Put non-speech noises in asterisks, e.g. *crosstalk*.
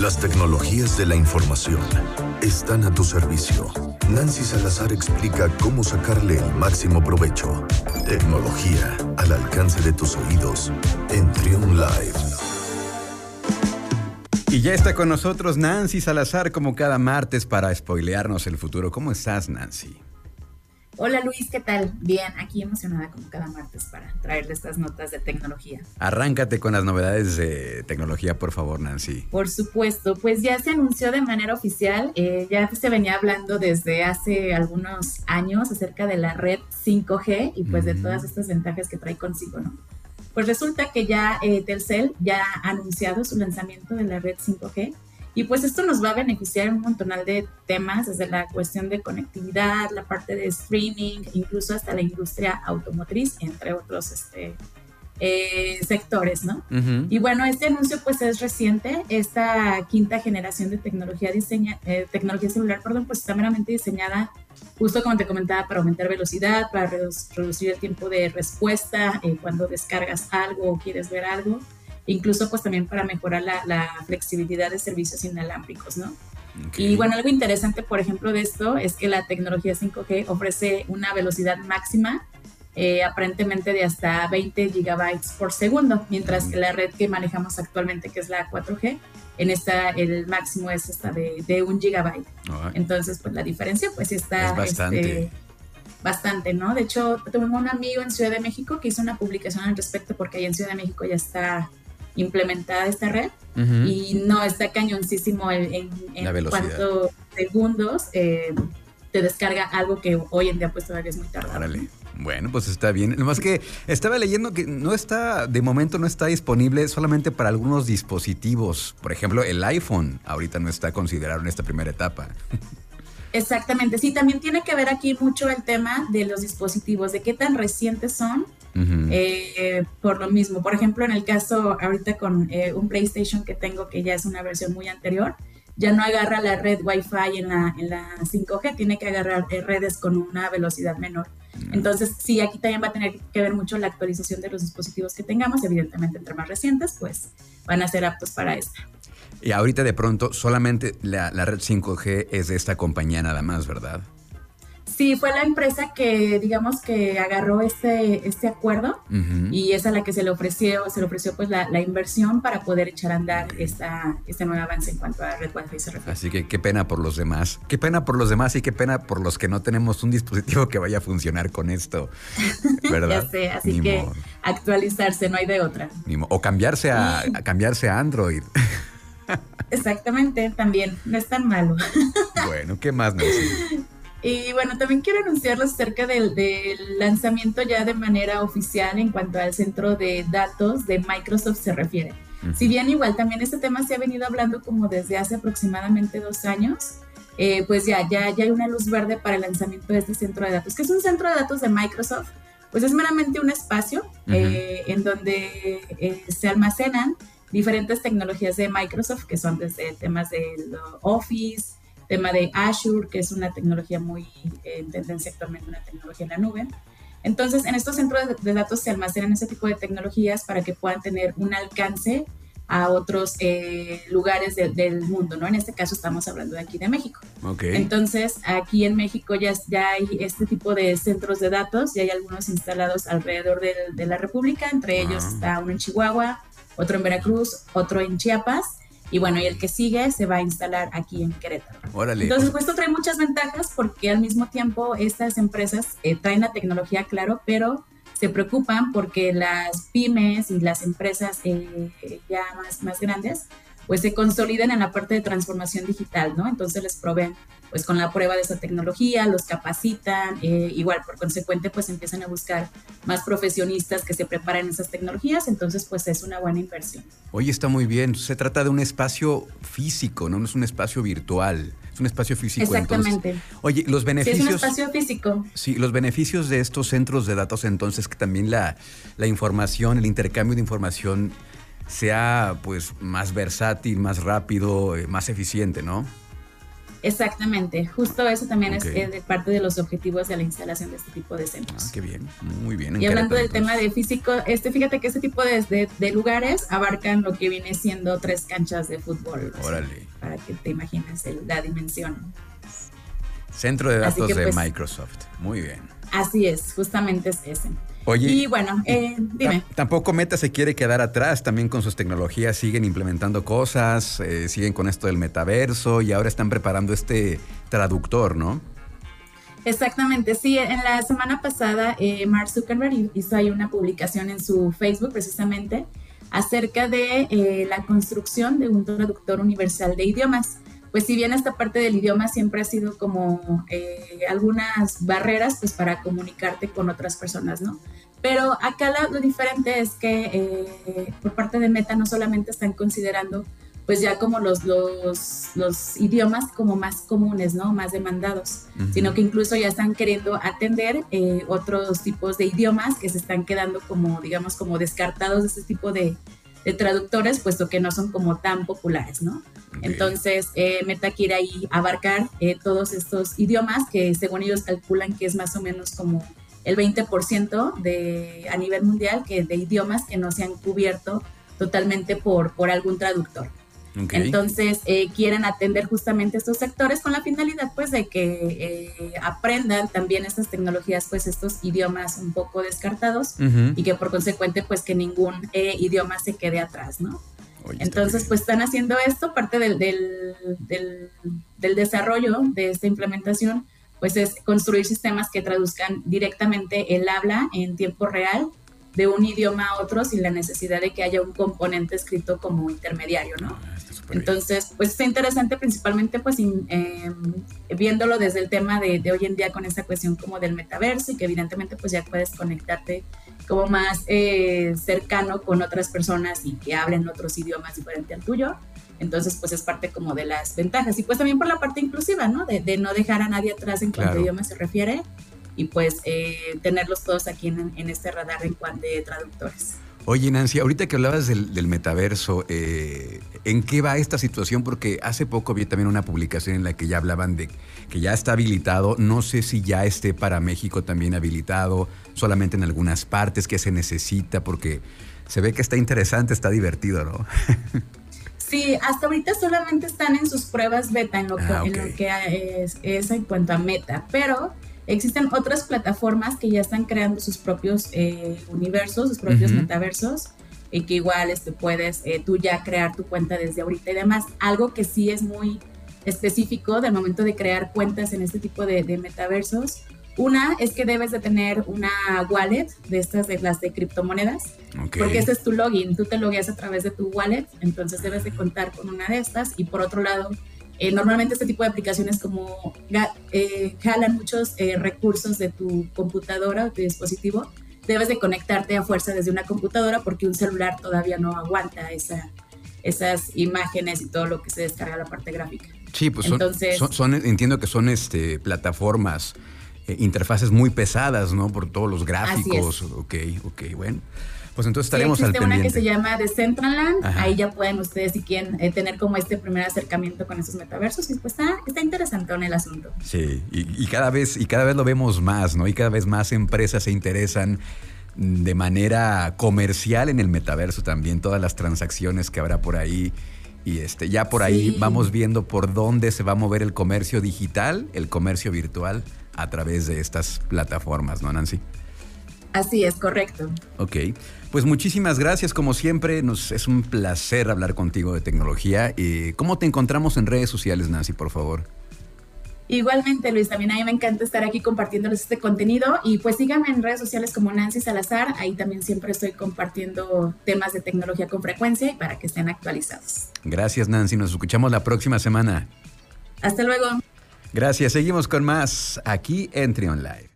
Las tecnologías de la información están a tu servicio. Nancy Salazar explica cómo sacarle el máximo provecho. Tecnología al alcance de tus oídos en Trion Live. Y ya está con nosotros Nancy Salazar como cada martes para spoilearnos el futuro. ¿Cómo estás, Nancy? Hola Luis, ¿qué tal? Bien, aquí emocionada como cada martes para traerle estas notas de tecnología. Arráncate con las novedades de tecnología, por favor, Nancy. Por supuesto, pues ya se anunció de manera oficial, eh, ya se venía hablando desde hace algunos años acerca de la red 5G y pues de todas estas ventajas que trae consigo, ¿no? Pues resulta que ya eh, Telcel ya ha anunciado su lanzamiento de la red 5G y pues esto nos va a beneficiar en un montonal de temas, desde la cuestión de conectividad, la parte de streaming, incluso hasta la industria automotriz, entre otros este, eh, sectores, ¿no? Y bueno, este anuncio pues es reciente, esta quinta generación de tecnología, diseña, eh, tecnología celular, perdón, pues está meramente diseñada justo como te comentaba, para aumentar velocidad, para reducir el tiempo de respuesta eh, cuando descargas algo o quieres ver algo incluso pues también para mejorar la, flexibilidad de servicios inalámbricos, ¿no? Y bueno, algo interesante, por ejemplo, de esto es que la tecnología 5G ofrece una velocidad máxima eh, aparentemente de hasta 20 gigabytes por segundo, mientras que la red que manejamos actualmente, que es la 4G, en esta el máximo es hasta de, de un gigabyte. Entonces, pues la diferencia pues está... bastante. Este, bastante, ¿no? De hecho, tengo un amigo en Ciudad de México que hizo una publicación al respecto porque ahí en Ciudad de México ya está implementada esta red y no está cañoncísimo en, en, cuántos segundos eh, te descarga algo que hoy en día pues todavía es muy tardado. Bueno, pues está bien. Nomás que estaba leyendo que no está, de momento no está disponible solamente para algunos dispositivos. Por ejemplo, el iPhone ahorita no está considerado en esta primera etapa. Exactamente, sí, también tiene que ver aquí mucho el tema de los dispositivos, de qué tan recientes son eh, por lo mismo, por ejemplo, en el caso ahorita con eh, un PlayStation que tengo que ya es una versión muy anterior, ya no agarra la red Wi-Fi en la, en la 5G, tiene que agarrar eh, redes con una velocidad menor. Entonces, sí, aquí también va a tener que ver mucho la actualización de los dispositivos que tengamos, evidentemente entre más recientes, pues van a ser aptos para esta. Y ahorita de pronto solamente la, la red 5G es de esta compañía nada más, ¿verdad? Sí, fue la empresa que, digamos, que agarró este, este acuerdo y es a la que se le ofreció, se le ofreció pues la, inversión para poder echar a andar esta, este nuevo avance en cuanto a Red Wi-Fi se refiere. Así que qué pena por los demás. Qué pena por los demás y qué pena por los que no tenemos un dispositivo que vaya a funcionar con esto. *laughs* ¿Verdad? ya sé, así que actualizarse, no hay de otra. o cambiarse *laughs* a, cambiarse a Android. Exactamente, también, no es tan malo. bueno, ¿qué más, Nancy? *laughs* Y bueno, también quiero anunciarles acerca del, lanzamiento ya de manera oficial en cuanto al centro de datos de Microsoft se refiere. Si bien igual también este tema se ha venido hablando como desde hace aproximadamente dos años, eh, pues ya, ya, ya hay una luz verde para el lanzamiento de este centro de datos, que es un centro de datos de Microsoft, pues es meramente un espacio eh, en donde eh, se almacenan diferentes tecnologías de Microsoft, que son desde temas de Office, tema de Azure, que es una tecnología muy eh, en tendencia actualmente, una tecnología en la nube. Entonces, en estos centros de datos se almacenan ese tipo de tecnologías para que puedan tener un alcance a otros eh, lugares del mundo, ¿no? En este caso estamos hablando de aquí de México. Okay. Entonces, aquí en México ya, ya hay este tipo de centros de datos, ya hay algunos instalados alrededor de, la República, entre ellos ah. está uno en Chihuahua, otro en Veracruz, otro en Chiapas, y bueno, y el que sigue se va a instalar aquí en Querétaro. Órale. Entonces, pues esto trae muchas ventajas porque al mismo tiempo estas empresas eh, traen la tecnología, claro, pero se preocupan porque las pymes y las empresas eh, ya más, más grandes pues se consoliden en la parte de transformación digital, ¿no? Entonces les proveen pues con la prueba de esa tecnología, los capacitan, eh, igual por consecuente pues empiezan a buscar más profesionistas que se preparen esas tecnologías, entonces pues es una buena inversión. Oye, está muy bien, se trata de un espacio físico, no, no es un espacio virtual. Es un espacio físico. Exactamente. oye, los beneficios. Sí, es un espacio físico. Sí, los beneficios de estos centros de datos, entonces, que también la, la información, el intercambio de información sea pues más versátil, más rápido, eh, más eficiente, ¿no? Exactamente, justo eso también es eh, parte de los objetivos de la instalación de este tipo de centros. Ah, qué bien, muy bien. Y hablando del tema de físico, este, fíjate que este tipo de, de, lugares abarcan lo que viene siendo tres canchas de fútbol. Órale. Para que te imagines la dimensión. Centro de datos de pues, Microsoft, muy bien. Así es, justamente es ese. Oye, y bueno, eh, dime. Tampoco Meta se quiere quedar atrás, también con sus tecnologías siguen implementando cosas, eh, siguen con esto del metaverso y ahora están preparando este traductor, ¿no? Exactamente, sí, en la semana pasada eh, Mark Zuckerberg hizo ahí una publicación en su Facebook precisamente acerca de la construcción de un traductor universal de idiomas pues si bien esta parte del idioma siempre ha sido como eh, algunas barreras pues para comunicarte con otras personas, ¿no? Pero acá lo, diferente es que eh, por parte de Meta no solamente están considerando pues ya como los, los, los idiomas como más comunes, ¿no? Más demandados, sino que incluso ya están queriendo atender eh, otros tipos de idiomas que se están quedando como, digamos, como descartados de este tipo de, de traductores, puesto que no son como tan populares, ¿no? Entonces, eh, Meta quiere ahí abarcar eh, todos estos idiomas que según ellos calculan que es más o menos como el 20% de, a nivel mundial que de idiomas que no se han cubierto totalmente por, por algún traductor. Entonces, eh, quieren atender justamente estos sectores con la finalidad, pues, de que eh, aprendan también estas tecnologías, pues, estos idiomas un poco descartados y que por consecuente, pues, que ningún eh, idioma se quede atrás, ¿no? Entonces, pues, están haciendo esto, parte del, del, del, desarrollo de esta implementación, pues, es construir sistemas que traduzcan directamente el habla en tiempo real de un idioma a otro sin la necesidad de que haya un componente escrito como intermediario, ¿no? Ah, Entonces, pues está interesante principalmente pues em, viéndolo desde el tema de, hoy en día con esta cuestión como del metaverso y que evidentemente pues ya puedes conectarte como más eh, cercano con otras personas y que hablen otros idiomas diferentes al tuyo. Entonces, pues es parte como de las ventajas. Y pues también por la parte inclusiva, ¿no? De, no dejar a nadie atrás en cuanto a idioma se refiere y pues eh, tenerlos todos aquí en, este radar en cuanto de traductores. Oye, Nancy, ahorita que hablabas del, metaverso, eh, ¿en qué va esta situación? Porque hace poco vi también una publicación en la que ya hablaban de que ya está habilitado. No sé si ya esté para México también habilitado, solamente en algunas partes que se necesita, porque se ve que está interesante, está divertido, ¿no? *laughs* Sí, hasta ahorita solamente están en sus pruebas beta en lo que, ah, en lo que es, es, en cuanto a meta, pero Existen otras plataformas que ya están creando sus propios eh, universos, sus propios metaversos, y que igual este, puedes eh, tú ya crear tu cuenta desde ahorita y demás. Algo que sí es muy específico del momento de crear cuentas en este tipo de, metaversos. Una es que debes de tener una wallet de estas, de las de criptomonedas, porque ese es tu login, tú te logueas a través de tu wallet, entonces debes de contar con una de estas y por otro lado eh, normalmente este tipo de aplicaciones como eh, jalan muchos eh, recursos de tu computadora o tu dispositivo, debes de conectarte a fuerza desde una computadora porque un celular todavía no aguanta esa, esas imágenes y todo lo que se descarga la parte gráfica. Sí, pues son, entiendo que son este, plataformas, interfaces muy pesadas, ¿no? Por todos los gráficos. Ok, ok, bueno. Pues entonces estaremos sí, existe una que se llama Decentraland. Ahí ya pueden ustedes, si quieren, eh, tener como este primer acercamiento con esos metaversos. Y pues está, está interesante en el asunto. Sí, y, cada vez, y cada vez lo vemos más, ¿no? Y cada vez más empresas se interesan de manera comercial en el metaverso también, todas las transacciones que habrá por ahí. Y este, ya por ahí vamos viendo por dónde se va a mover el comercio digital, el comercio virtual, a través de estas plataformas, ¿no, Nancy? Así es, correcto. Ok, pues muchísimas gracias, como siempre, nos, es un placer hablar contigo de tecnología. y ¿Cómo te encontramos en redes sociales, Nancy, por favor? Igualmente, Luis, también a mí me encanta estar aquí compartiéndoles este contenido y pues síganme en redes sociales como Nancy Salazar, ahí también siempre estoy compartiendo temas de tecnología con frecuencia y para que estén actualizados. Gracias, Nancy, nos escuchamos la próxima semana. Hasta luego. Gracias, seguimos con más aquí en Trion Live.